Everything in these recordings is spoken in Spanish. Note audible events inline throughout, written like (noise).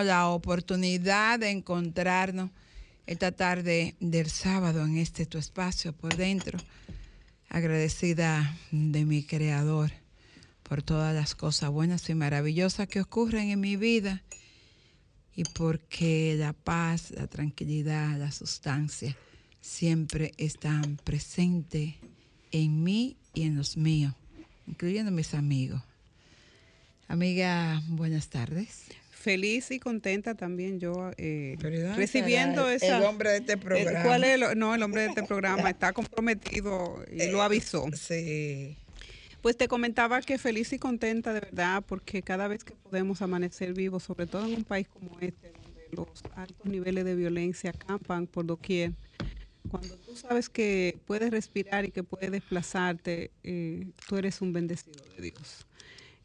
La oportunidad de encontrarnos esta tarde del sábado en este tu espacio por dentro. Agradecida de mi creador por todas las cosas buenas y maravillosas que ocurren en mi vida y porque la paz, la tranquilidad, la sustancia siempre están presentes en mí y en los míos, incluyendo mis amigos. Amiga, buenas tardes. Feliz y contenta también yo eh, Pero ¿y dónde recibiendo estará esa... el hombre de este Eh, programa? ¿Cuál es el, no, el hombre de este programa está comprometido y lo avisó. Sí. Pues te comentaba que feliz y contenta de verdad porque cada vez que podemos amanecer vivos, sobre todo en un país como este, donde los altos niveles de violencia acampan por doquier, cuando tú sabes que puedes respirar y que puedes desplazarte, eh, tú eres un bendecido de Dios.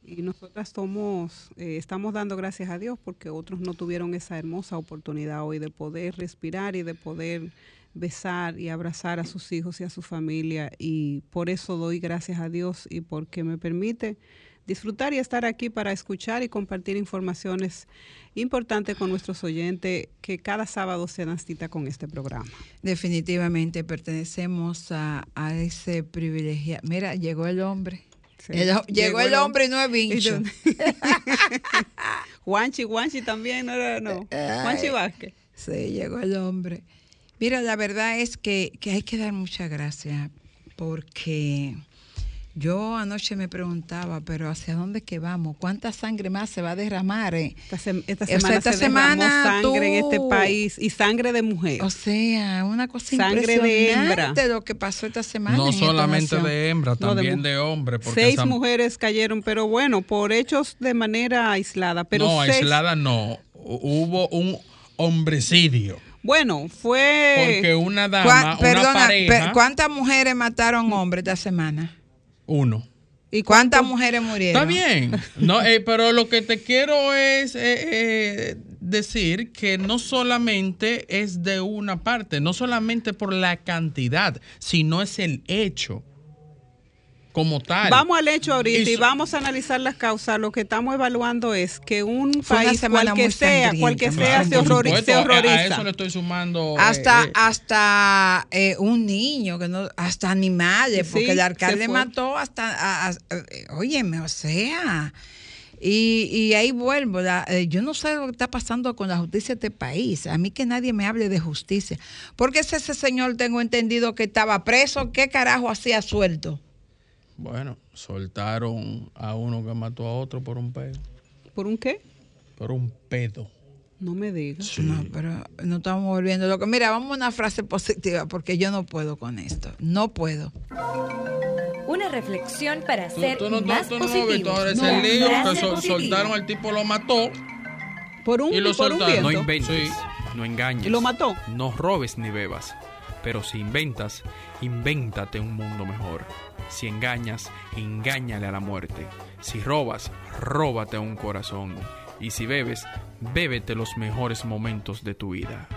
Y nosotras somos, eh, estamos dando gracias a Dios porque otros no tuvieron esa hermosa oportunidad hoy de poder respirar y de poder besar y abrazar a sus hijos y a su familia. Y por eso doy gracias a Dios y porque me permite disfrutar y estar aquí para escuchar y compartir informaciones importantes con nuestros oyentes que cada sábado se dan cita con este programa. Definitivamente pertenecemos a, a ese privilegio. Mira, llegó el hombre. Sí. El llegó, el hombre y no es vincho. (laughs) (laughs) Juanchi, Juanchi también, no era, no. Juanchi Vázquez. Sí, llegó el hombre. Mira, la verdad es que, que hay que dar muchas gracias porque yo anoche me preguntaba, pero ¿hacia dónde que vamos? ¿Cuánta sangre más se va a derramar? eh? Esta, sem- esta O sea, semana esta se semana sangre en este país y sangre de mujer. O sea, una cosa Sangre de hembra. impresionante lo que pasó esta semana. No en solamente nación. de hembra, No, de también de, hombre. Porque seis esa- mujeres cayeron, pero bueno, por hechos de manera aislada. Pero no, seis- aislada no. Hu- Hubo un homicidio. Bueno, fue... Porque una dama, ¿Cuá- una perdona, pareja, ¿cuántas mujeres mataron hombres esta semana? Uno. ¿Y cuántas mujeres murieron? Está bien. No, eh, pero lo que te quiero es eh, eh, decir que no solamente es de una parte, no solamente por la cantidad, sino es el hecho como tal. Vamos al hecho ahorita y, vamos a analizar las causas. Lo que estamos evaluando es que un Fue país, semana cual que sea, cual que sea, se, Por horrori- supuesto, se a- horroriza. A eso le estoy sumando. eh, hasta eh, hasta eh, un niño que no hasta animales Sí, porque el alcalde mató hasta a- a- eh, óyeme o sea y, y ahí vuelvo la- eh, yo no sé lo que está pasando con la justicia de este país a mí que nadie me hable de justicia porque ese, ese señor tengo entendido que estaba preso qué carajo hacía suelto Bueno, soltaron a uno que mató a otro por un pedo. ¿Por un qué? Por un pedo. No me digas. no pero no estamos volviendo loco mira vamos a una frase positiva porque yo no puedo con esto no puedo Una reflexión para Tú, ser tú no, tú- más tú no visto positivos. ahora ese No, lío que sol- soltaron al tipo, lo mató. Por un, Y lo por un soltaron. No inventes, Sí. no engañes. ¿Y lo mató? No robes ni bebas. Pero si inventas, invéntate un mundo mejor. Si engañas, engáñale a la muerte. Si robas, róbate un corazón. Y si bebes, bébete los mejores momentos de tu vida.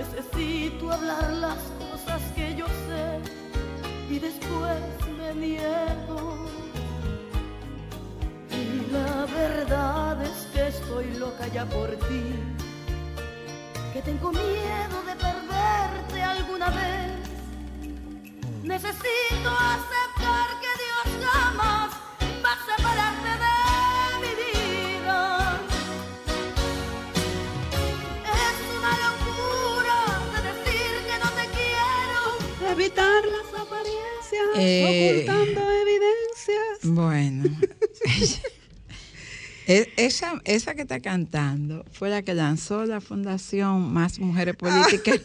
Necesito hablar las cosas que yo sé y después me niego. Y la verdad es que estoy loca ya por ti, que tengo miedo de perderte alguna vez. Necesito aceptar que Dios jamás Evitar las apariencias, Eh, ocultando evidencias. Bueno. (laughs) E- esa, esa que está cantando fue la que lanzó la Fundación Más Mujeres Políticas.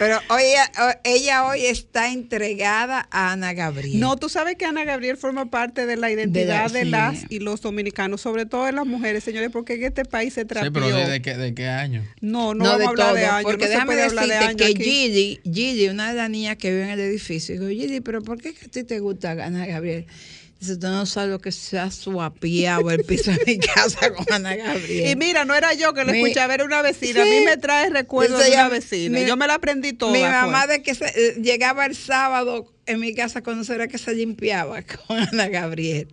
Pero hoy, ella, o- ella hoy está entregada a Ana Gabriel. No, tú sabes que Ana Gabriel forma parte de la identidad de, sí. las y los dominicanos, sobre todo de las mujeres, señores, porque en este país se Sí, trapió. pero ¿de, de qué, de qué año? No, no, No, vamos de a hablar todo, de años. porque no déjame de decirte años que aquí. Gigi, Gigi, una de las niñas que vive en el edificio, digo, Gigi, pero ¿por qué que a ti te gusta Ana Gabriel? Dice, tú no sabes lo que se ha suapiado el piso de mi casa con Ana Gabriel. Y mira, no era yo que lo Mi- escuchaba, era una vecina. A mí me trae recuerdos de una vecina. mi- yo me la aprendí toda. Mi fue. mamá de que se- eh, llegaba el sábado en mi casa cuando era que se limpiaba con Ana Gabriel.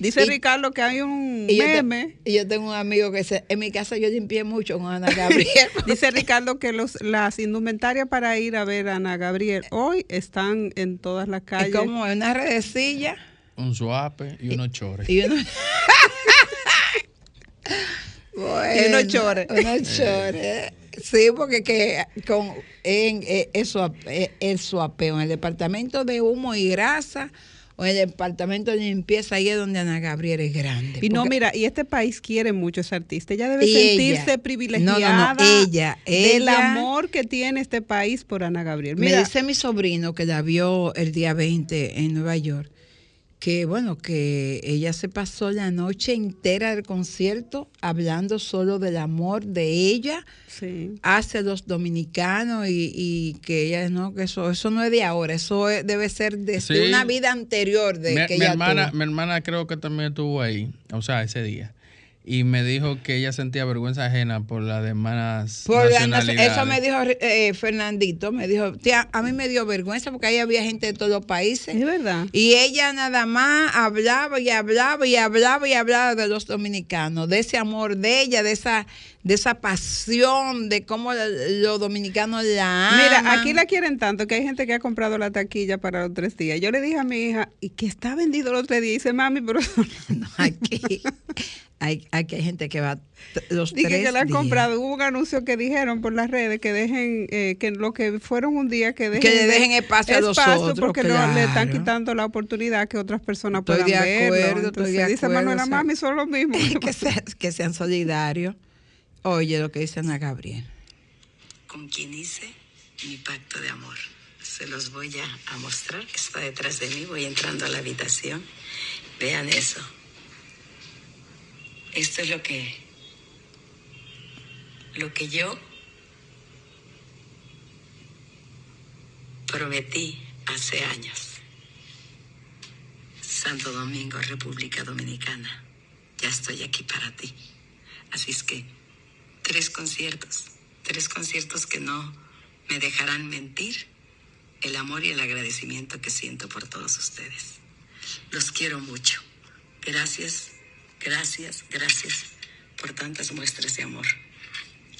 Dice y- Ricardo que hay un Y yo, te- meme. y yo tengo un amigo que dice, en mi casa yo limpié mucho con Ana (laughs) Gabriel. Dice Ricardo que los, las indumentarias para ir a ver a Ana Gabriel hoy están en todas las calles. como una redecilla Un suape y unos chores. y uno... (laughs) Y unos chores. Unos chores. Sí, porque que con en, eh, eso, eh, el suapeo en el departamento de humo y grasa o en el departamento de limpieza, ahí es donde Ana Gabriel es grande. Y no, mira, y este país quiere mucho a esa artista. Ella debe sentirse ella. privilegiada No, no, no, ella, del amor que tiene este país por Ana Gabriel. Me dice mi sobrino que la vio el día 20 en Nueva York, que bueno, que ella se pasó la noche entera del concierto hablando solo del amor de ella sí. hacia los dominicanos y, y que ella no, que eso, eso no es de ahora, eso es- debe ser desde Sí. una vida anterior de mi, que mi ella hermana, tuvo. mi hermana creo que también estuvo ahí, o sea, ese día. Y me dijo que ella sentía vergüenza ajena por las demás Por nacionalidades. eso me dijo eh, Fernandito, me dijo, tía, a mí me dio vergüenza porque ahí había gente de todos los países. Es verdad. Y ella nada más hablaba y hablaba y hablaba y hablaba de los dominicanos, de ese amor de ella, de esa, de esa pasión, de cómo los dominicanos la aman. Mira, aquí la quieren tanto que hay gente que ha comprado la taquilla para los tres días. Yo le dije a mi hija, y que está vendido los tres días. Y dice, mami, pero (laughs) No, aquí, hay, aquí hay gente que va los dije tres que la han días. comprado. Hubo un anuncio que dijeron por las redes que dejen, eh, que lo que fueron un día, que dejen, Que le de- dejen espacio a los otros, porque no, le están claro. quitando la oportunidad que otras personas Estoy puedan de verlo. acuerdo, estoy Entonces, de dice acuerdo, Manuela, o sea, mami, son lo mismo. (laughs) que, que sean solidarios. Oye lo que dice Ana Gabriel. con quien hice mi pacto de amor. Se los voy a, a mostrar. Está detrás de mí. Voy entrando a la habitación. Vean eso. Esto es lo que lo que yo prometí hace años. Santo Domingo, República Dominicana. Ya estoy aquí para ti. Así es que tres conciertos, tres conciertos que no me dejarán mentir el amor y el agradecimiento que siento por todos ustedes. Los quiero mucho. Gracias, gracias, gracias por tantas muestras de amor.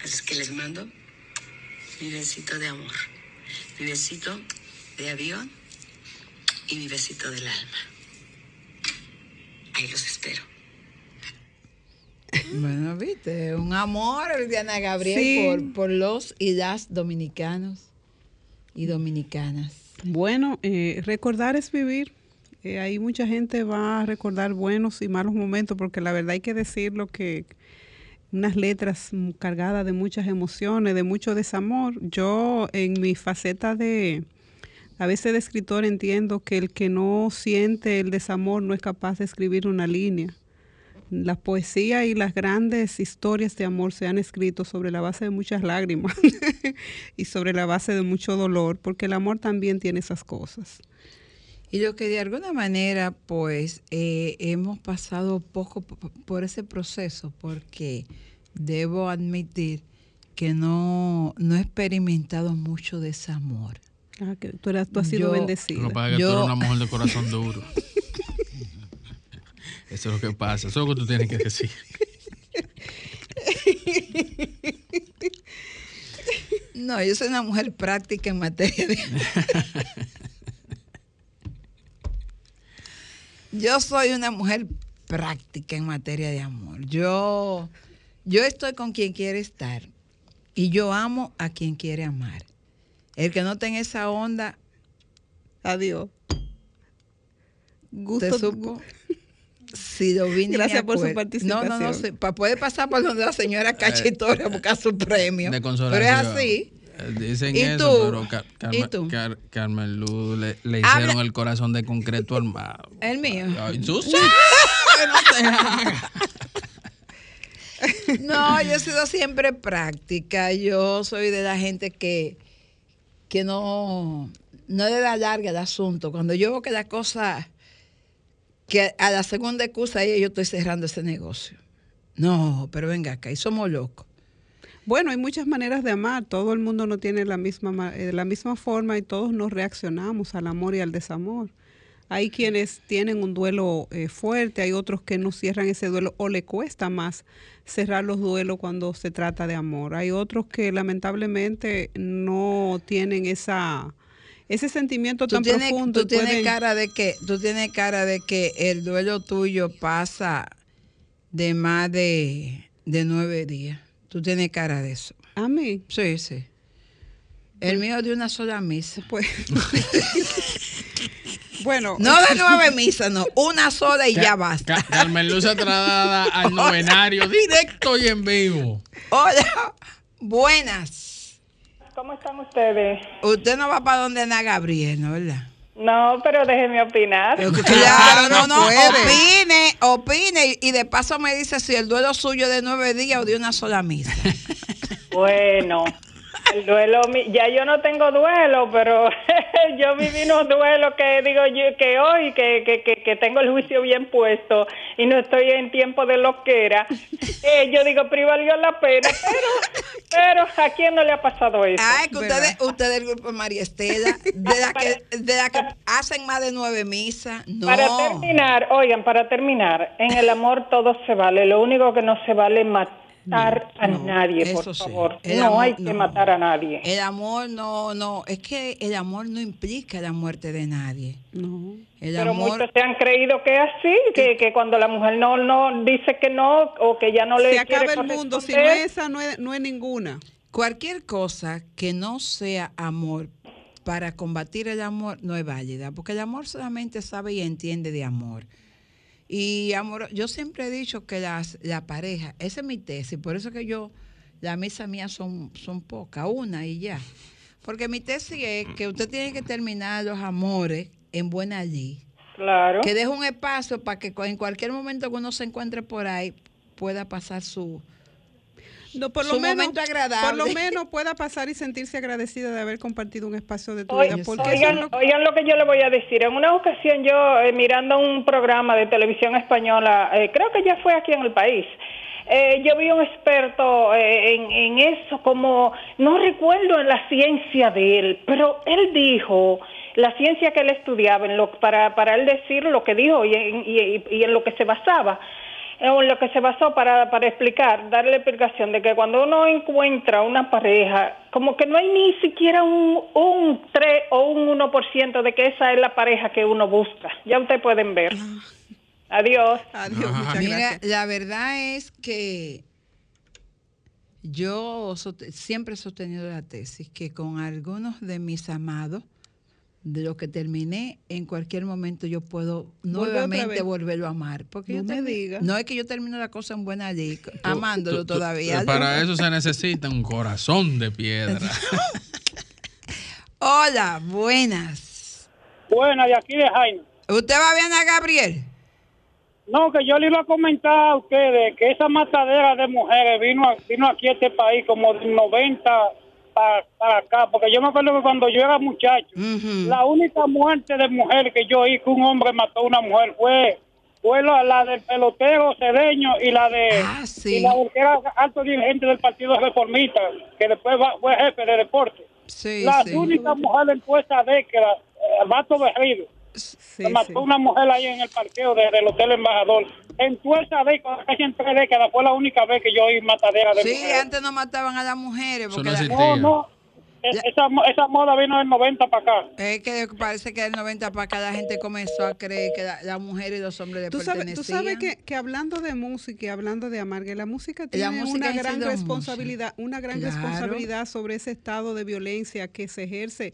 Así que les mando mi besito de amor, mi besito de avión y mi besito del alma. Ahí los espero. (laughs) Bueno, viste, un amor, Diana Gabriel, Sí. por, por los y las dominicanos y dominicanas. Bueno, eh, recordar es vivir. Eh, ahí mucha gente va a recordar buenos y malos momentos, porque la verdad hay que decirlo que unas letras cargadas de muchas emociones, de mucho desamor. Yo en mi faceta de, a veces de escritor entiendo que el que no siente el desamor no es capaz de escribir una línea. La poesía y las grandes historias de amor se han escrito sobre la base de muchas lágrimas (laughs) y sobre la base de mucho dolor, porque el amor también tiene esas cosas. Y lo que de alguna manera, pues, eh, hemos pasado poco por ese proceso, porque debo admitir que no, no he experimentado mucho desamor. Ah, que tú, eras, tú has sido Yo- bendecida. Lo que pasa es que tú eres una mujer de corazón duro. (laughs) Eso es lo que pasa. Eso es lo que tú tienes que decir. No, yo soy una mujer práctica en materia de... Yo soy una mujer práctica en materia de amor. Yo, yo estoy con quien quiere estar y yo amo a quien quiere amar. El que no tenga esa onda, Adiós. ¿te Gusto. supo? Si lo vine y Gracias por su acuerdo. No, no, no, participación. para poder pasar por donde la señora Cachitora a buscar su premio. De Pero es así. Eh, Dicen ¿Y eso, tú? pero Car- ¿Y Carmen, tú? Car- Carmen Luz le, le Habla- hicieron el corazón de concreto armado. El mío. Ay, tú (laughs) sabes que no te hagas. No, yo he sido siempre práctica. Yo soy de la gente que, que no, no le da larga el asunto. Cuando yo veo que la cosa, que a la segunda excusa ahí yo estoy cerrando ese negocio. No, pero venga acá, y somos locos. Bueno, hay muchas maneras de amar. Todo el mundo no tiene la misma, ma- eh, la misma forma y todos nos reaccionamos al amor y al desamor. Hay quienes tienen un duelo eh, fuerte, hay otros que no cierran ese duelo o le cuesta más cerrar los duelos cuando se trata de amor. Hay otros que lamentablemente no tienen esa ese sentimiento Tú tan tienes, profundo. tú tienes pueden- cara de que, tú tienes cara de que el duelo tuyo pasa de más de, de nueve días. Tú tienes cara de eso. A mí. Sí, sí. El mío de una sola misa. Pues. (laughs) bueno. No de nueve misas, no. Una sola y ya basta. Ca- Carmen Luz se trasladada al (laughs) novenario, directo y en vivo. Hola, buenas. ¿Cómo están ustedes? Usted no va para donde Ana Gabriel, ¿no? ¿Verdad? No, pero déjeme opinar. (laughs) Claro, no, no, puede. opine, opine y- y de paso me dice si el duelo suyo es de nueve días o de una sola misa. Bueno, el duelo, mi- ya yo no tengo duelo, pero (laughs) yo viví unos duelos que digo yo que hoy, que, que, que, que tengo el juicio bien puesto y no estoy en tiempo de loquera, (laughs) eh, yo digo, pero valió la pena, pero, pero ¿a quién no le ha pasado eso? Ay, que ustedes, ustedes del grupo María Estela, de la que, de la que hacen más de nueve misas, no. Para terminar, oigan, para terminar, en el amor todo se vale, lo único que no se vale es matar a nadie, por sí. favor. El no amor- hay que no. matar a nadie. El amor no, no, es que el amor no implica la muerte de nadie. No. El Pero amor, muchos se han creído que es así, que, que cuando la mujer no no dice que no o que ya no le se quiere acaba el mundo. Si no es esa, no es, no es ninguna. cualquier cosa que no sea amor para combatir el amor no es válida, porque el amor solamente sabe y entiende de amor. Y amor, yo siempre he dicho que las, la pareja, esa es mi tesis, por eso que yo, las misas mías son, son pocas, una y ya. Porque mi tesis es que usted tiene que terminar los amores en buena allí. Claro. Que deje un espacio para que en cualquier momento que uno se encuentre por ahí pueda pasar su, No, por lo su menos, momento agradable. Por lo menos pueda pasar y sentirse agradecida de haber compartido un espacio de tu Oigan, vida. Porque oigan, lo- oigan lo que yo le voy a decir. En una ocasión yo, eh, mirando un programa de televisión española, eh, creo que ya fue aquí en el país, eh, yo vi un experto eh, en, en eso, como, no recuerdo en la ciencia de él, pero él dijo, la ciencia que él estudiaba, en lo, para, para él decir lo que dijo y en, y- y en lo que se basaba en lo que se basó para, para explicar, darle la explicación de que cuando uno encuentra una pareja, como que no hay ni siquiera un, un 3 o un 1% de que esa es la pareja que uno busca. Ya ustedes pueden ver. Adiós. Adiós, muchas Mira, la verdad es que yo siempre he sostenido la tesis que con algunos de mis amados, de lo que terminé, en cualquier momento yo puedo nuevamente volverlo a amar. Porque No yo me termi- digas. No es que yo termino la cosa en buena ley, Tú- amándolo tú- tú- todavía. Para eso se necesita un corazón de piedra. (laughs) Hola, buenas. Buena, de aquí de Jaime. ¿Usted va bien a Gabriel? No, que yo le iba a comentar a ustedes que esa matadera de mujeres vino, vino aquí a este país como del 90 para, para acá, porque yo me acuerdo que cuando yo era muchacho, la única muerte de mujer que yo oí que un hombre mató a una mujer fue fue la, la del pelotero cedeño y la de y la que era alto dirigente del Partido Reformista, que después va- fue jefe de deporte. Sí, Las sí. únicas mujeres en toda esa década, eh, Vato Berrido, se mató una mujer ahí en el parqueo de- del Hotel Embajador. En toda esa década, casi en tres décadas, fue la única vez que yo oí matadera de Sí, mujeres. antes no mataban a las mujeres. Porque no la-. No, no, es- esa, esa moda vino del 90 para acá. Es que parece que del 90 para acá la gente comenzó a creer que la- las mujeres y los hombres le Tú sabes, tú pertenecían. sabes que, que hablando de música y hablando de amar, que la música tiene música una gran responsabilidad, una gran Claro. responsabilidad sobre ese estado de violencia que se ejerce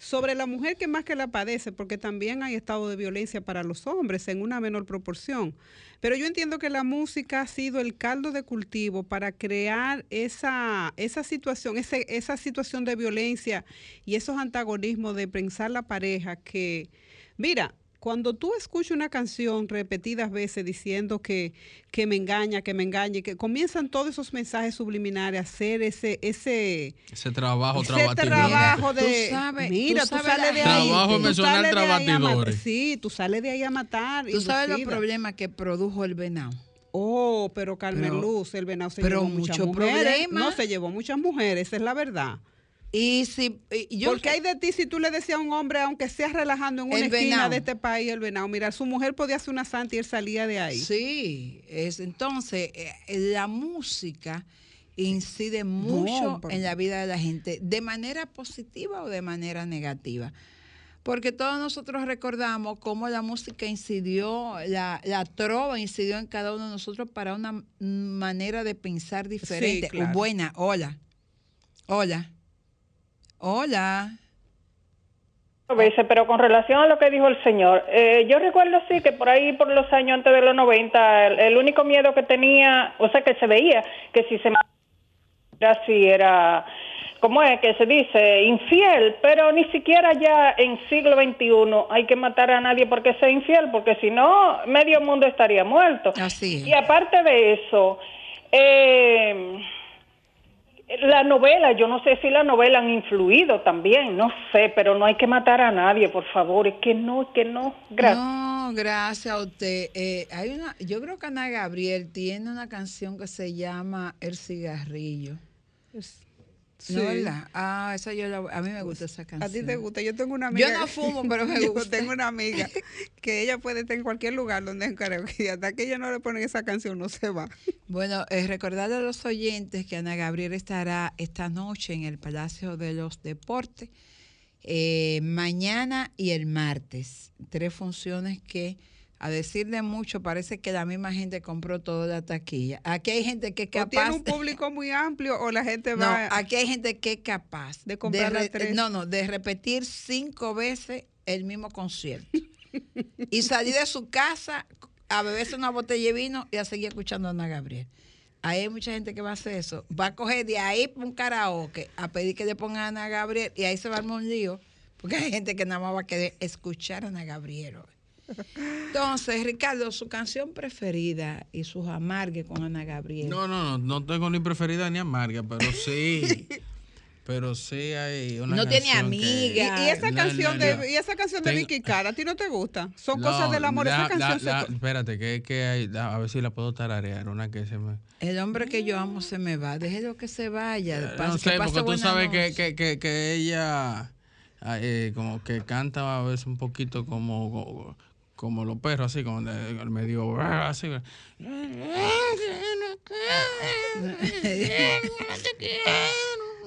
sobre la mujer que más que la padece, porque también hay estado de violencia para los hombres en una menor proporción. Pero yo entiendo que la música ha sido el caldo de cultivo para crear esa, esa situación, ese, esa situación de violencia y esos antagonismos de pensar la pareja que, mira, cuando tú escuchas una canción repetidas veces diciendo que, que me engaña, que me engaña, que comienzan todos esos mensajes subliminares a hacer ese, ese, Ese trabajo ese trabajo de Tú sabes- mira, tú sales de ahí. Trabajo emocional sales de ahí a matar. trabatidores. Sí, tú sales de ahí a matar. Tú sabes los problemas que produjo el venado. Oh, pero Carmen Pero- Luz, el venado se pero llevó muchas mucho mujeres. problema. No, se llevó muchas mujeres, esa es la verdad. Y si y yo Porque hay de ti si tú le decías a un hombre, aunque sea relajando en una esquina venado. de este país, el venado, mira, su mujer podía hacer una santa y él salía de ahí. Sí, es entonces eh, la música incide mucho pero- en la vida de la gente, de manera positiva o de manera negativa. Porque todos nosotros recordamos cómo la música incidió, la, la trova incidió en cada uno de nosotros para una manera de pensar diferente. claro. Buena, hola. Hola. Hola. pero con relación a lo que dijo el señor, eh, yo recuerdo sí que por ahí, por los años antes de los 90, el, el único miedo que tenía, o sea, que se veía, que si se era si era, ¿cómo es que se dice? Infiel, pero ni siquiera ya en siglo XXI hay que matar a nadie porque sea infiel, porque si no, medio mundo estaría muerto. Así es. Y aparte de eso, eh, la novela, yo no sé si la novela han influido también, no sé, pero no hay que matar a nadie, por favor, es que no, es que no. Gracias. No, gracias a usted. Eh, hay una, yo creo que Ana Gabriel tiene una canción que se llama El cigarrillo. Sí. Ah, esa yo la, a mí me gusta esa canción. A ti te gusta. Yo tengo una amiga. Yo no fumo, pero (laughs) me yo gusta. tengo una amiga que ella puede estar en cualquier lugar donde es karaoke y hasta que ella no le ponen esa canción no se va. Bueno, eh, recordarle a los oyentes que Ana Gabriel estará esta noche en el Palacio de los Deportes, eh, mañana y el martes. Tres funciones que, a decir de mucho, parece que la misma gente compró toda la taquilla. Aquí hay gente que es O tiene capaz... un público muy amplio o la gente No, va aquí hay gente que es capaz De comprar re- tres. No, no, de repetir cinco veces el mismo concierto. y salir de su casa a beberse una botella de vino y a seguir escuchando a Ana Gabriel. Ahí hay mucha gente que va a hacer eso. Va a coger de ahí un karaoke a pedir que le pongan a Ana Gabriel y ahí se va a armar un lío. Porque hay gente que nada más va a querer escuchar a Ana Gabriel. hoy. Entonces, Ricardo, su canción preferida y sus amargues con Ana Gabriel. No, no, no, no tengo ni preferida ni amarga, pero sí. (laughs) pero sí hay una No tiene canción que- amiga. Y, y esa No, canción no, de no. y esa canción de Vicky Cara, ¿a ti no te gusta? Son No, cosas del amor. la- esa la- canción la- se- espérate, que, que hay, a ver si la puedo tararear, una que se me... El hombre que yo amo se me va. Déjelo que se vaya. no sé, porque tú sabes que, que, que, que ella eh, como que canta a veces un poquito como, como, los perros, así, como de- medio (laughs) así.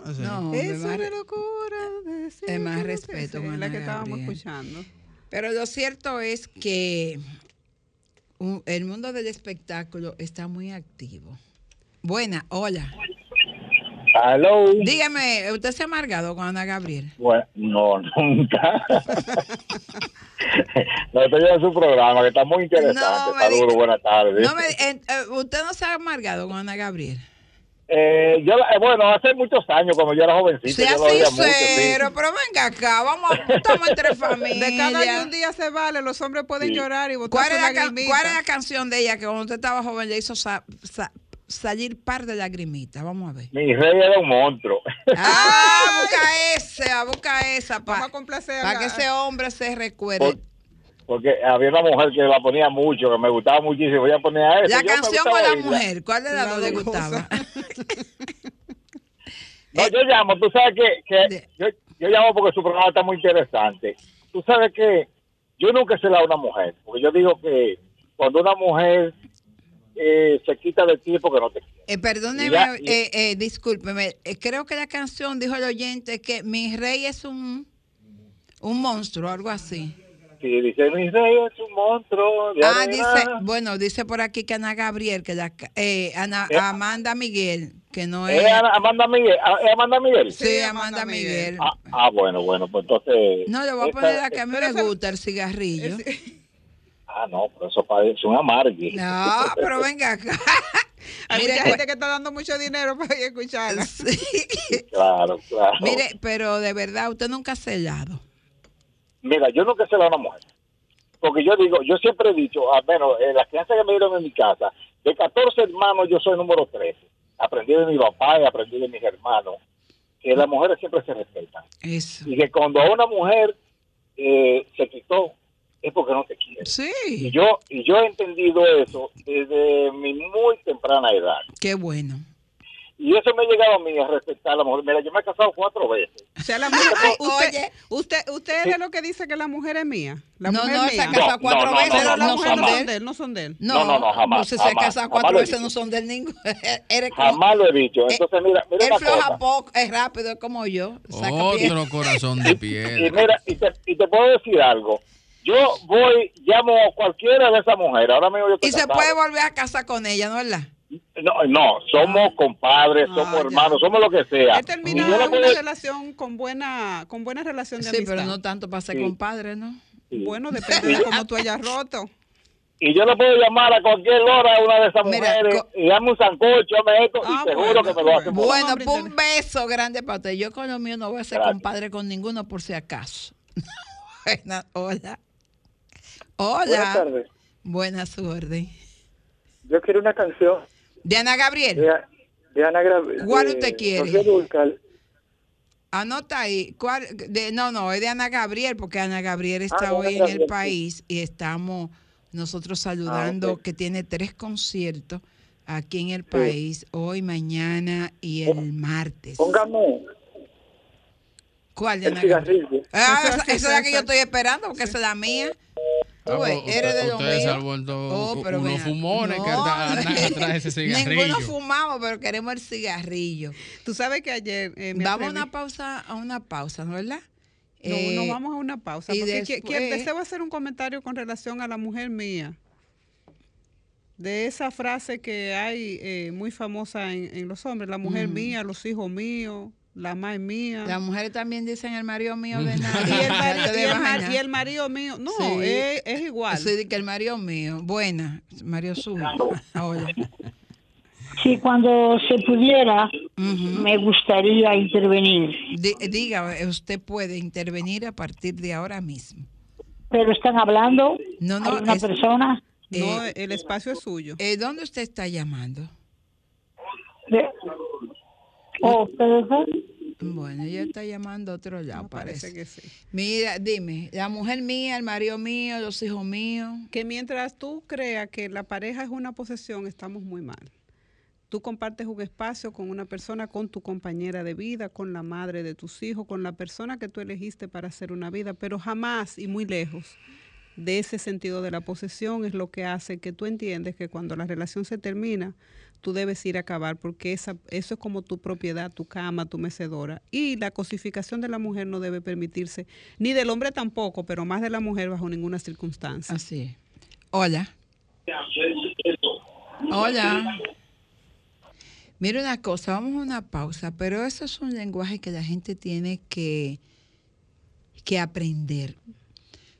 Así. No, Eso de locura. de es más respeto. con la que estábamos escuchando. Pero lo cierto es que un- el mundo del espectáculo está muy activo. Buena, hola. Hello. Dígame, ¿usted se ha amargado con Ana Gabriel? Bueno, no, (laughs) nunca. (laughs) no, estoy en su programa, que está muy interesante. No, Saludos, buenas tardes. No me, eh, eh, ¿Usted no se ha amargado con Ana Gabriel? Eh, yo, eh, bueno, hace muchos años, cuando yo era jovencito, Sea yo lo mucho. sí. sincero, pero venga acá, vamos, a- estamos entre familias. (laughs) De cada año un día se vale, los hombres pueden Sí. llorar y botar ¿Cuál es, la, cuál es la canción de ella que cuando usted estaba joven le hizo sa- sa- salir par de lagrimitas? Vamos a ver. Mi rey era un monstruo. (laughs) Ah, busca (laughs) esa, busca esa para que ese hombre se recuerde. Porque había una mujer que la ponía mucho, que me gustaba muchísimo. Voy a poner a esa. ¿La canción o gustaba la mujer? ¿Cuál de las dos le gustaba? (laughs) No, yo llamo, tú sabes que, que yo, yo llamo porque su programa está muy interesante. Tú sabes que yo nunca se la a una mujer, porque yo digo que cuando una mujer eh, se quita de ti porque no te quiere. Eh, perdóneme, Ya, y- eh, eh, discúlpeme. eh, creo que la canción dijo el oyente que mi rey es un, un monstruo, algo así. Si dice mi rey es un monstruo. de Ah, arena". dice, bueno, dice por aquí que Ana Gabriel, que la, eh, Ana, Eh. Amanda Miguel, que no es. ¿Es Ana- Amanda Miguel? ¿Ah, ¿Es Amanda Miguel? Sí, Amanda Miguel. Ah, ah, bueno, bueno, pues entonces... No, le voy a poner la que a mí me gusta, el cigarrillo. Ah, no, pero eso parece un amargue. No, pero venga acá. (laughs) Hay Mire, mucha pues- gente que está dando mucho dinero (laughs) para ir a escucharla. Claro, claro. Mire, pero de verdad, usted nunca ha sellado. Mira, yo nunca se la a una mujer. Porque yo digo, yo siempre he dicho, al menos en las crianzas que me dieron en mi casa, de 14 hermanos yo soy número 13. Aprendí de mi papá y aprendí de mis hermanos que las mujeres siempre se respetan. Eso. Y que cuando a una mujer eh, se quitó, es porque no te quiere. Y Sí, yo, y yo he entendido eso desde mi muy temprana edad. qué bueno. Y eso me ha llegado a mí a respetar a la mujer. Mira, yo me he casado cuatro veces. O sea, la mujer, (laughs) ay, usted, Oye. usted, usted es de lo que dice que la mujer es mía. La No, mujer no, mía. se ha casado cuatro no, veces, no, son de él, no son de él. No, No, no, no, jamás, Si se ha casado cuatro veces, no son del ninguno. (laughs) Eres como- Jamás lo he dicho. Entonces, mira, mira Él floja cosa. poco, es rápido, es como yo. Saca pie. Otro corazón de (laughs) Y piedra. mira, y te, y te puedo decir algo. Yo voy, llamo a cualquiera de esas mujeres. Ahora mismo yo estoy Y se puede volver a casar con ella, ¿no es verdad? No, no, somos compadres, Ah, somos ya. hermanos, somos lo que sea. He terminado una puedo- relación con buena, con buena relación de Sí, amistad. pero no tanto para ser Sí. compadre, ¿no? Bueno, depende de cómo tú hayas roto. y yo le puedo llamar a cualquier hora a una de esas Mira, mujeres y dame un sancocho, dame esto, Ah, y seguro bueno, que me lo hace. bueno. Pues un beso grande para usted. Yo con lo mío no voy a ser Gracias. compadre con ninguno por si acaso. (laughs) Buena- hola. Buenas Hola. tardes. Buena suerte. Yo quiero una canción Gabriel, de, de Ana Gra- ¿Cuál usted quiere? Anota ahí. ¿Cuál? De, no, no, es de Ana Gabriel, porque Ana Gabriel está de Ana hoy en el Gabriel, sí. país y estamos nosotros saludando Ah, ok. que tiene tres conciertos aquí en el país, hoy, mañana y el martes. Póngame ¿Cuál de el Ana Gabriel? Ah, (laughs) Esa es la que yo estoy esperando, porque esa es la mía. Ah, pues, eres de usted- lo ustedes se mío. han vuelto Oh, unos acá. fumones que No, andan (laughs) atrás de ese cigarrillo. Ninguno fumamos, pero queremos el cigarrillo. Tú sabes que ayer eh, me Vamos a una pausa, a una pausa, ¿no verdad? No, Eh, nos vamos a una pausa. y Porque después- qui- deseo hacer un comentario con relación a la mujer mía. De esa frase que hay eh, muy famosa en, en los hombres, la mujer mía, los hijos míos, la madre mía. Las mujeres también dicen el marido mío de nada. (laughs) y, el marido, te y el vas a mar- bañar. y el marido mío. No, Sí. es, es igual. Sí, que el marido mío. Buena, Mario suyo. Hola. Si cuando se pudiera, me gustaría intervenir. Di- diga, usted puede intervenir a partir de ahora mismo. pero están hablando. No, no, Hay una es- persona. No, el espacio es suyo. Eh, ¿Dónde usted está llamando? de- Oh, Bueno, ella está llamando a otro lado, parece. Parece que sí. Mira, dime, la mujer mía, el marido mío, los hijos míos. Que mientras tú creas que la pareja es una posesión, estamos muy mal. Tú compartes un espacio con una persona, con tu compañera de vida, con la madre de tus hijos, con la persona que tú elegiste para hacer una vida, pero jamás y muy lejos de ese sentido de la posesión es lo que hace que tú entiendes que cuando la relación se termina, tú debes ir a acabar porque esa, eso es como tu propiedad, tu cama, tu mecedora. Y la cosificación de la mujer no debe permitirse, ni del hombre tampoco, pero más de la mujer bajo ninguna circunstancia. Así es. Hola. Hola. Mira una cosa, vamos a una pausa, pero eso es un lenguaje que la gente tiene que, que aprender.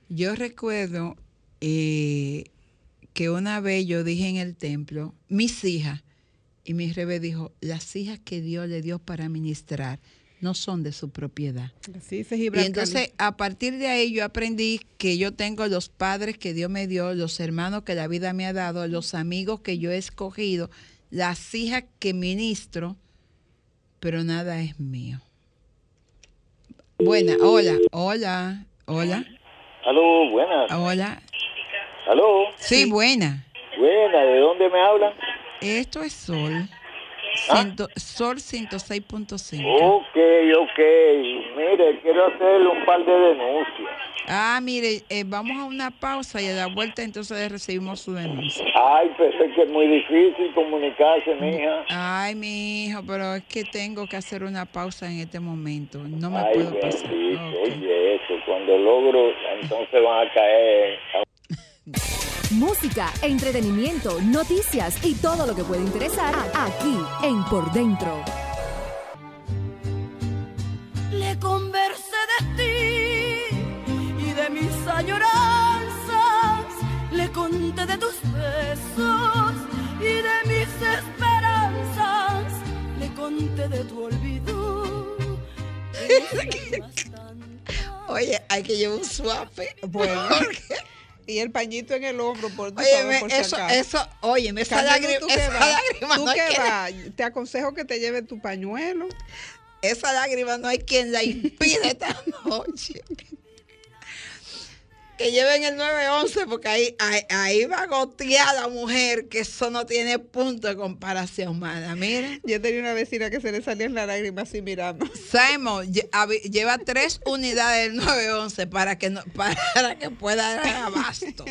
Yo recuerdo eh, que una vez yo dije en el templo, mis hijas, y mi rebe dijo, las hijas que Dios le dio para ministrar no son de su propiedad. Así dice Y entonces, a partir de ahí, yo aprendí que yo tengo los padres que Dios me dio, los hermanos que la vida me ha dado, los amigos que yo he escogido, las hijas que ministro, pero nada es mío. Buena, hola, hola, hola, Aló, buenas. hola. Aló. Sí, buena. Buena, ¿de dónde me hablan? Esto es Sol. ¿Ah? Ciento- Sol 106.5. Ok, ok. Mire, quiero hacerle un par de denuncias. Ah, mire, eh, vamos a una pausa y a la vuelta entonces recibimos su denuncia. Ay, pero es que es muy difícil comunicarse, mija. Ay, mi hijo, pero es que tengo que hacer una pausa en este momento. No me Ay, puedo pasar. oye eso. Cuando logro, entonces van a caer. Música, entretenimiento, noticias y todo lo que puede interesar aquí en Por Dentro. Le conversé de ti y de mis añoranzas. Le conté de tus besos y de mis esperanzas. Le conté de tu olvido. (laughs) Oye, hay que llevar un suape. Bueno. Y el pañito en el hombro, por, tú Oye, sabes, me- por eso, eso, oye, esa lágrima, ¿tú esa lágrima ¿Tú no qué? Te aconsejo que te lleves tu pañuelo. Esa lágrima no hay quien la impide esta (laughs) noche. Que lleven el 911 porque ahí, ahí, ahí va a gotear la mujer, que eso no tiene punto de comparación, mana. Mira. Yo tenía una vecina que se le salían las lágrimas así mirando. Simon lle- lleva tres unidades del 911 para que, no, para que pueda dar abasto.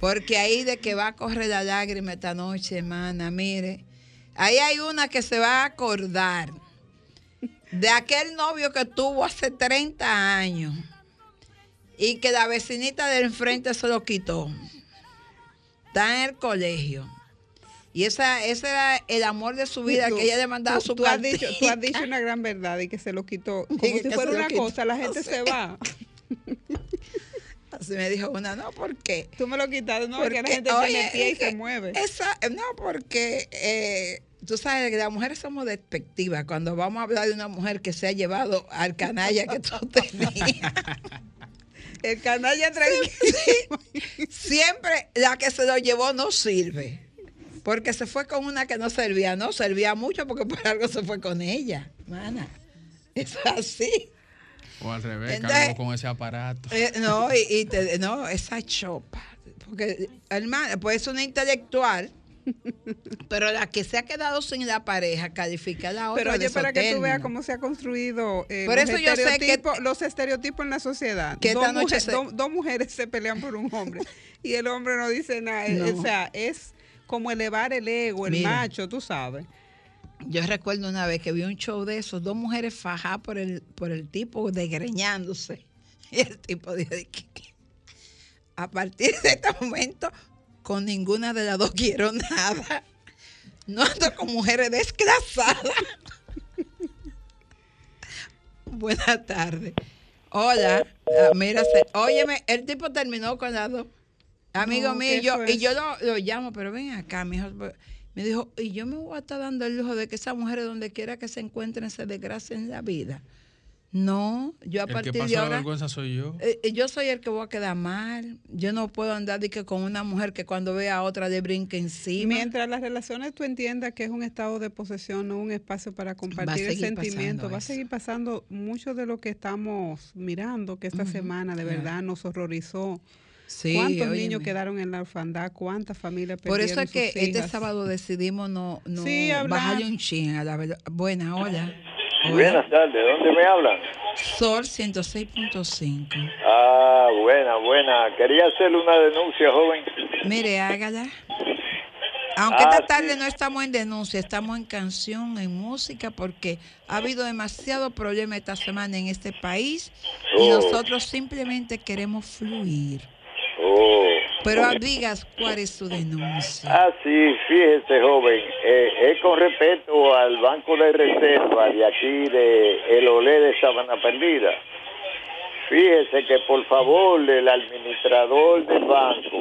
Porque ahí de que va a correr la lágrima esta noche, hermana, mire. Ahí hay una que se va a acordar de aquel novio que tuvo hace 30 años y que la vecinita del enfrente se lo quitó. Está en el colegio. Y esa, ese era el amor de su vida, Tú- que ella le mandaba tú- su tú has, dicho, tú has dicho una gran verdad y que se lo quitó. (laughs) Como si fuera una cosa, la gente (laughs) se va. Así me dijo una, no, ¿por qué? Tú me lo quitaste, no, Porque, porque la gente oye, tiene pie y que se mueve. Esa, no, porque eh, tú sabes que las mujeres somos despectivas cuando vamos a hablar de una mujer que se ha llevado al canalla que tú (laughs) tenías. El canalla tranquilo. Siempre la que se lo llevó no sirve. Porque se fue con una que no servía, no servía mucho porque por algo se fue con ella, mana. Es así. O al revés, Entonces- con ese aparato. Eh, no, y, y te- no, esa chopa. Porque, hermano, pues es una intelectual, (laughs) pero la que se ha quedado sin la pareja califica a la otra. Pero oye, de para que tú veas cómo se ha construido eh, Por los, eso yo sé que- estereotipos, los estereotipos en la sociedad. Que dos, mujer- se- do- dos mujeres se pelean por un hombre (laughs) y el hombre no dice nada. No. O sea, es como elevar el ego, el Mira. macho, tú sabes. Yo recuerdo una vez que vi un show de esos, dos mujeres fajadas por el, por el tipo desgreñándose. (laughs) Y el tipo dijo a partir de este momento, con ninguna de las dos quiero nada. No ando con mujeres desclasadas. Buenas tardes. Hola. Ah, mira, óyeme, el tipo terminó con las dos. Amigo No, mío, ¿qué y yo, y yo lo, lo llamo, pero ven acá, mijo. Me dijo, y yo me voy a estar dando el lujo de que esas mujeres donde quiera que se encuentren se desgracien la vida. No, yo a El que partir pasa de la ahora. vergüenza soy yo. eh, eh, yo soy el que voy a quedar mal. Yo no puedo andar de que con una mujer que cuando vea a otra le brinque encima. Mientras las relaciones tú entiendas que es un estado de posesión, no un espacio para compartir el seguir sentimiento, pasando va a seguir pasando mucho de lo que estamos mirando, que esta semana de claro. verdad nos horrorizó. Sí, ¿Cuántos óyeme. niños quedaron en la orfandad? ¿Cuántas familias Por eso perdieron es que este sábado decidimos no, no Sí, hablar. bajarle un chin a la verdad. Buena, hola. Buenas tardes, ¿dónde me hablan? Sol 106.5. Ah, buena, buena. Quería hacerle una denuncia, joven. Mire, hágala. Aunque Ah, esta tarde no estamos en denuncia, estamos en canción, en música, porque ha habido demasiado problema esta semana en este país y Oh. nosotros simplemente queremos fluir. Oh. Pero digas cuál es su denuncia. Ah, sí, fíjese, joven. Eh, es con respecto al Banco de Reserva de aquí, de el Olé de Sabana Perdida. Fíjese que por favor el administrador del banco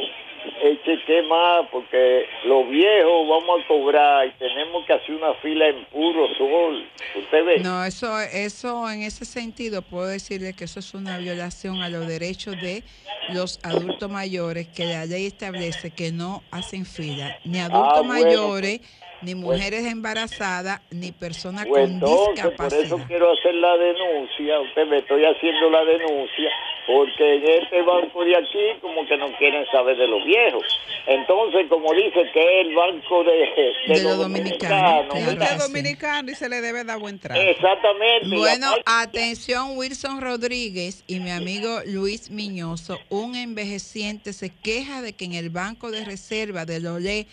eche que más porque los viejos vamos a cobrar y tenemos que hacer una fila en puro sol. ¿Usted ve? No, eso, eso en ese sentido puedo decirle que eso es una violación a los derechos de los adultos mayores que la ley establece que no hacen fila, ni adultos Ah, bueno. mayores, ni mujeres embarazadas, ni personas Pues con entonces, por discapacidad. eso quiero hacer la denuncia. Usted me estoy haciendo la denuncia porque en este banco de aquí como que no quieren saber de los viejos. Entonces, como dice que es el banco de, de, De los dominicanos. ¿verdad? dominicano y se le debe dar buen trato. Exactamente. Bueno, aparte- atención Wilson Rodríguez y mi amigo Luis Miñoso, un envejeciente se queja de que en el banco de reserva del OLE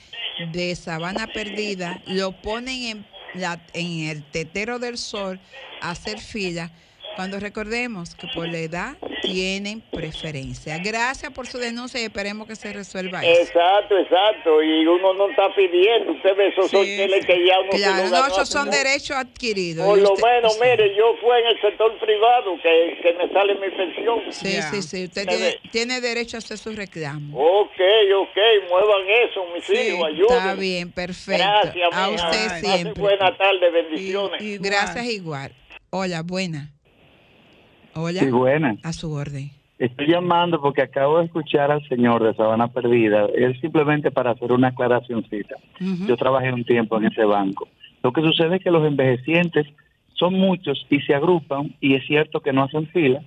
de Sabana Perdida lo ponen en, la, en el tetero del sol a hacer fila, cuando recordemos que por la edad tienen preferencia. Gracias por su denuncia y esperemos que se resuelva eso. Exacto, exacto. Y uno no está pidiendo. Usted ve esos son cheles que ya uno se Claro, no, esos son mucho. derechos adquiridos. Por y lo usted- menos, mire, yo fui en el sector privado que, que me sale mi pensión. Sí, sí, sí. Usted tiene, tiene derecho a hacer su reclamo. Ok, ok, muevan eso, mis hijos, ayúdenme. Está bien, perfecto. Gracias, a mija. usted Pase siempre. Buena tarde, bendiciones. Gracias igual. Hola, buena. Hola. Sí, buena. A su orden. Estoy llamando porque acabo de escuchar al señor de Sabana Perdida. Es simplemente para hacer una aclaracióncita. Yo trabajé un tiempo en ese banco. Lo que sucede es que los envejecientes son muchos y se agrupan y es cierto que no hacen fila,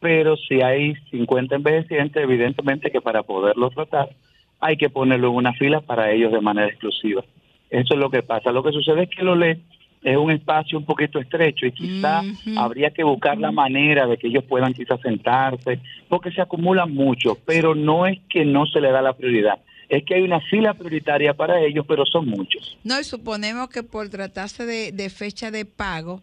pero si hay 50 envejecientes, evidentemente que para poderlos tratar hay que ponerlo en una fila para ellos de manera exclusiva. Eso es lo que pasa. Lo que sucede es que lo lee es un espacio un poquito estrecho y quizá habría que buscar la manera de que ellos puedan quizás sentarse, porque se acumulan mucho, pero no es que no se le da la prioridad, es que hay una fila prioritaria para ellos, pero son muchos. No, y suponemos que por tratarse de, de fecha de pago,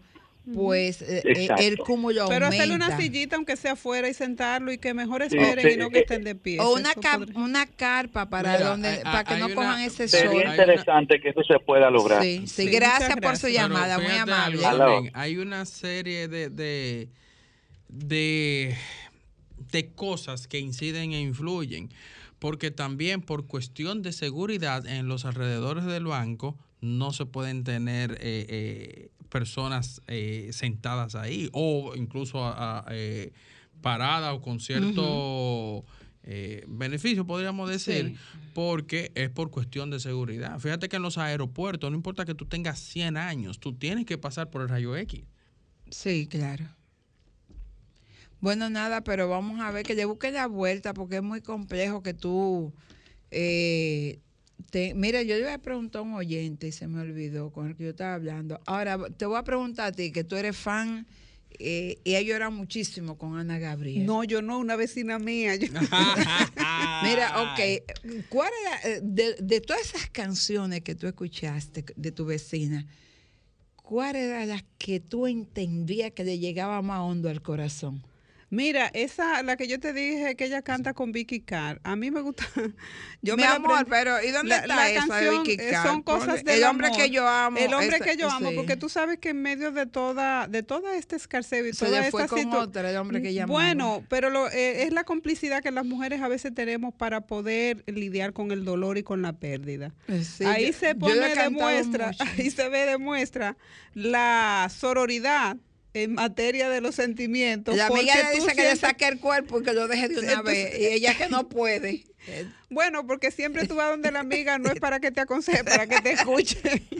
pues eh, eh, el cúmulo Pero aumenta. hacerle una sillita, aunque sea afuera, y sentarlo y que mejor esperen sí, y no que eh, estén de pie. O una, podría- una carpa para, Mira, donde, hay- para que no una- cojan ese sol. Sería interesante que eso se pueda lograr. Sí, sí, Sí, gracias por su llamada, Pero muy amable. algo Hay una serie de, de, de, de cosas que inciden e influyen, porque también por cuestión de seguridad en los alrededores del banco no se pueden tener eh, eh, personas eh, sentadas ahí o incluso a- a, eh, paradas o con cierto eh, beneficio, podríamos decir, porque es por cuestión de seguridad. Fíjate que en los aeropuertos, no importa que tú tengas 100 años, tú tienes que pasar por el rayo X. Sí, claro. Bueno, nada, pero vamos a ver que le busque la vuelta porque es muy complejo que tú... eh, te, mira, yo le iba a preguntar a un oyente y se me olvidó con el que yo estaba hablando. Ahora, te voy a preguntar a ti, que tú eres fan, eh, y ella llora muchísimo con Ana Gabriel. No, yo no, una vecina mía. yo- (laughs) Mira, ok, ¿cuál era, eh, de, de todas esas canciones que tú escuchaste de tu vecina, cuál era la que tú entendías que le llegaba más hondo al corazón? Mira, esa, la que yo te dije que ella canta con Vicky Carr, a mí me gusta. (laughs) Yo Mi me amor, pero ¿y dónde La- está la esa de canción, Vicky eh, Carr? Son cosas del El hombre amor. que yo amo. El hombre esa- que yo amo, sí. porque tú sabes que en medio de toda, de toda este escarceo y Se toda esta con situ- otra, el hombre que ella amaba. Bueno, pero lo, eh, es la complicidad que las mujeres a veces tenemos para poder lidiar con el dolor y con la pérdida. Eh, Sí, ahí yo- se pone lo he de cantado muestra, (laughs) mucho. ahí se ve de muestra la sororidad en materia de los sentimientos. La amiga le dice que le saque el cuerpo y que lo deje de una Entonces- vez. Y ella que no puede. (laughs) Bueno, porque siempre tú vas donde la amiga no es para que te aconseje, para que te escuche.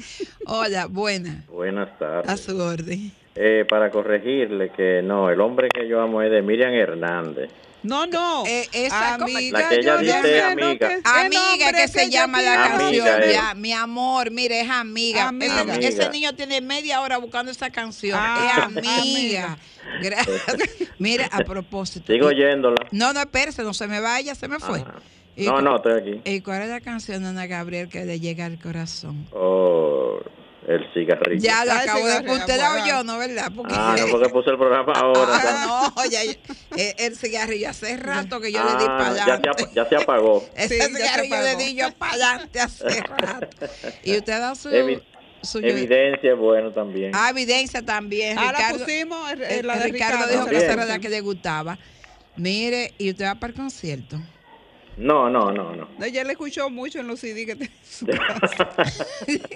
(laughs) Hola, buena. Buenas tardes. A su orden. Eh, para corregirle que no, el hombre que yo amo es de Miriam Hernández. No, no. Eh, esa amiga, La que ella yo no dice sé, amiga. Que- Amiga que se llama la canción. Eh. Ya, mi amor, mire, es amiga. Amiga. Ese, Amiga. ese niño tiene media hora buscando esa canción. Ah, es amiga. Gracias. (laughs) Mire, a propósito. Sigo oyéndola. No, no, espérese, no se me vaya, se me fue. Y No, no, estoy aquí. ¿Y cuál es la canción de Ana Gabriel que le llega al corazón? Oh, el cigarrillo. Ya lo Ah, acabo de bueno. oyó, ¿no? ¿Verdad? Porque Ah, no, porque puse el programa ahora. Ah, (laughs) no, ya, eh, el cigarrillo hace rato que yo le di Ah, para ya, se adelante. ap- ya se apagó. (laughs) Ese Sí, ya cigarrillo le di yo para adelante hace rato. Y usted da su, Evi- su Evidencia es bueno también. Ah, evidencia también. Ah, la Ricardo, pusimos, eh, eh, la de Ricardo Ricardo. dijo que También. esa era la que le gustaba. Mire, y usted va para el concierto. No, no, no, no. Ella le escuchó mucho en los CD que en su (laughs) casa. (laughs)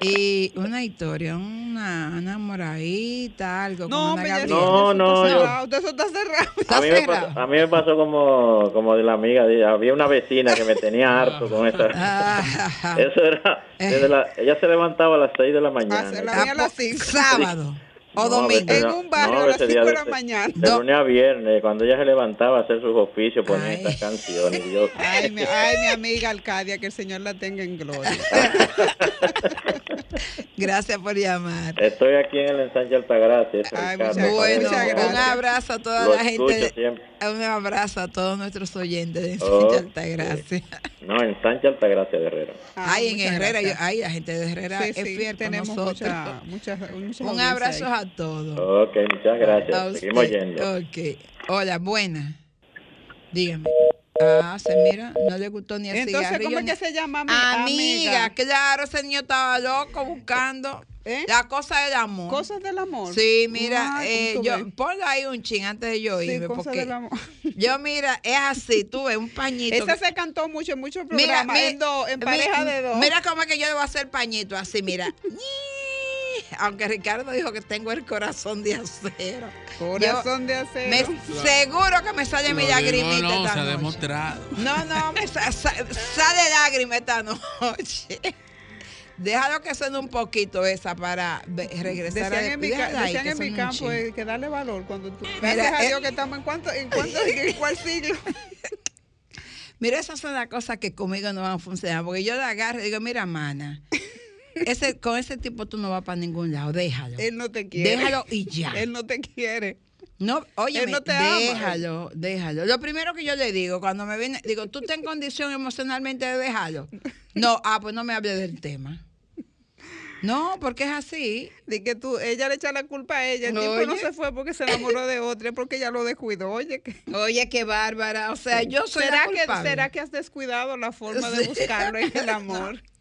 Y una historia, una enamoradita, algo No. No, eso no, está yo- cerrado, Eso está cerrado. Está A mí, me cerrado. pasó, a mí me pasó como, como de la amiga. de- Había una vecina que me tenía harto con esa. Ah, (laughs) Eso era. desde la- ella se levantaba a las 6 de la mañana. Ah, se la- a las cinco. sábado o No, a domingo. En no- un barrio no, a las veces 5 de la mañana. De lunes a viernes, cuando ella se levantaba a hacer sus oficios, ponía Ay. estas canciones. Dios. (laughs) Ay mi, ay, mi amiga Alcadia, que el Señor la tenga en gloria. (laughs) Gracias por llamar. Estoy aquí en el ensanche Altagracia. Ay, Ricardo. muchas- Bueno, Muchas gracias. un abrazo a toda Lo la gente. siempre. un abrazo a todos nuestros oyentes de Oh, Ensanche Altagracia. No, ensanche Altagracia de Herrera. Ay, en muchas Herrera, yo- ay, la gente de Herrera Sí, es sí, fiel con tenemos nosotros. mucha- muchas- muchas Un abrazo ahí. A todos. Ok, muchas gracias. Seguimos yendo. Ok. Hola, buena. Dígame. Ah, se mira, no le gustó ni el Entonces, cigarrillo. ¿cómo es que se llama ami- Amiga, amiga? claro, ese niño estaba loco buscando ¿Eh? la cosa del amor. Cosas del amor. Sí, mira, Ay, eh, ¿cómo tú yo, ponlo ahí un chin antes de yo Sí, irme, cosas porque del amor. (laughs) yo, mira, es así, tú ves, un pañito. Esa se cantó mucho en muchos Mira, mi- en, mi- pareja de dos. Mira cómo es que yo le voy a hacer pañito así, mira. (laughs) Aunque Ricardo dijo que tengo el corazón de acero. Corazón de acero. Me- seguro que me sale mi Lo lagrimita no, esta se ha noche. demostrado. No, no, me sa- sa- sale lágrima esta noche. Déjalo que suene un poquito esa para regresar Decían a en mi, decían que en mi campo eh, que darle valor cuando tú. Mira, Gracias a eh, Dios que estamos en cuánto, en cuánto, en (laughs) cuál siglo. Mira, esas son las cosas que conmigo no van a funcionar. Porque yo la agarro y digo, mira, mana, ese, con ese tipo tú no vas para ningún lado, déjalo. Él no te quiere. Déjalo y ya. Él no te quiere. No, oye, no te ama. déjalo, déjalo. Lo primero que yo le digo cuando me viene, digo, ¿tú estás en condición emocionalmente de dejarlo? No, ah, pues no me hable del tema. No, porque es así. De que tú, ella le echa la culpa a ella. El tiempo no Oye. se fue porque se enamoró de otra, es porque ella lo descuidó. Oye, que. Oye, qué bárbara. O sea, yo soy ¿Será la que, culpable. ¿Será que has descuidado la forma de buscarlo en el amor? (laughs)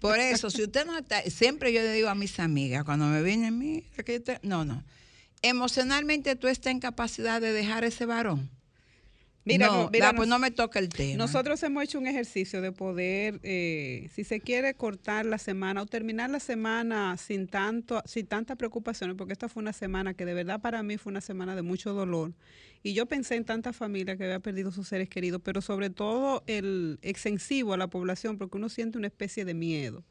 Por eso, si usted no está, siempre yo le digo a mis amigas, cuando me vienen, mira, que te-". no, no. Emocionalmente tú estás en capacidad de dejar ese varón. Mira, no, no, mira, da, pues no me toca el tema. Nosotros hemos hecho un ejercicio de poder, eh, si se quiere cortar la semana o terminar la semana sin tanto, sin tantas preocupaciones, porque esta fue una semana que de verdad para mí fue una semana de mucho dolor. Y yo pensé en tantas familias que había perdido sus seres queridos, pero sobre todo el extensivo a la población, porque uno siente una especie de miedo.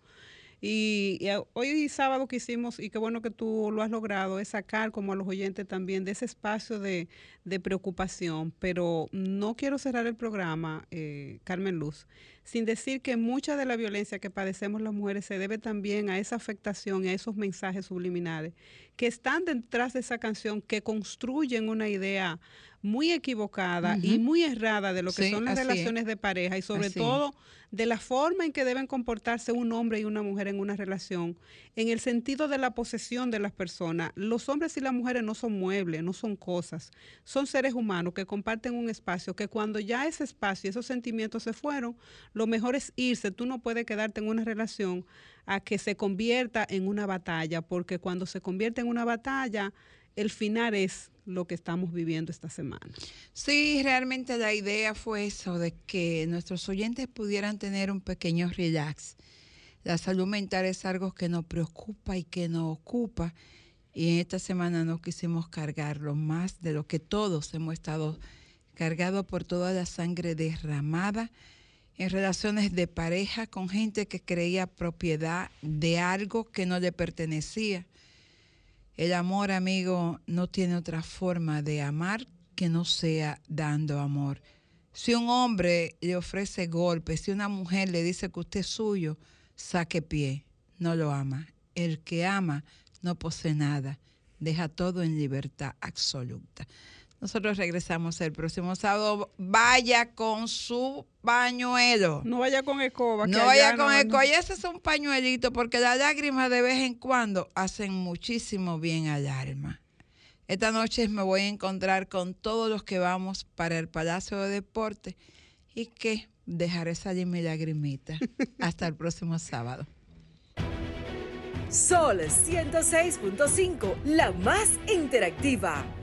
Y, hoy sábado que hicimos, y qué bueno que tú lo has logrado, es sacar como a los oyentes también de ese espacio de, de preocupación. Pero no quiero cerrar el programa, eh, Carmen Luz, sin decir que mucha de la violencia que padecemos las mujeres se debe también a esa afectación y a esos mensajes subliminales que están detrás de esa canción, que construyen una idea muy equivocada y muy errada de lo que Sí, son las es. relaciones de pareja y sobre Así es. De la forma en que deben comportarse un hombre y una mujer en una relación, en el sentido de la posesión de las personas. Los hombres y las mujeres no son muebles, no son cosas, son seres humanos que comparten un espacio, que cuando ya ese espacio y esos sentimientos se fueron, lo mejor es irse. Tú no puedes quedarte en una relación a que se convierta en una batalla, porque cuando se convierte en una batalla, el final es lo que estamos viviendo esta semana. Sí, realmente la idea fue eso, de que nuestros oyentes pudieran tener un pequeño relax. La salud mental es algo que nos preocupa y que nos ocupa. Y en esta semana no quisimos cargarlo más de lo que todos hemos estado cargados por toda la sangre derramada en relaciones de pareja con gente que creía propiedad de algo que no le pertenecía. El amor, amigo, no tiene otra forma de amar que no sea dando amor. Si un hombre le ofrece golpes, si una mujer le dice que usted es suyo, saque pie, no lo ama. El que ama no posee nada, deja todo en libertad absoluta. Nosotros regresamos el próximo sábado. Vaya con su pañuelo. No vaya con escoba. No vaya con no- escoba. Y ese es un pañuelito porque las lágrimas de vez en cuando hacen muchísimo bien al alma. Esta noche me voy a encontrar con todos los que vamos para el Palacio de Deporte y que dejaré salir mi lagrimita. (laughs) Hasta el próximo sábado. Sol 106.5, la más interactiva.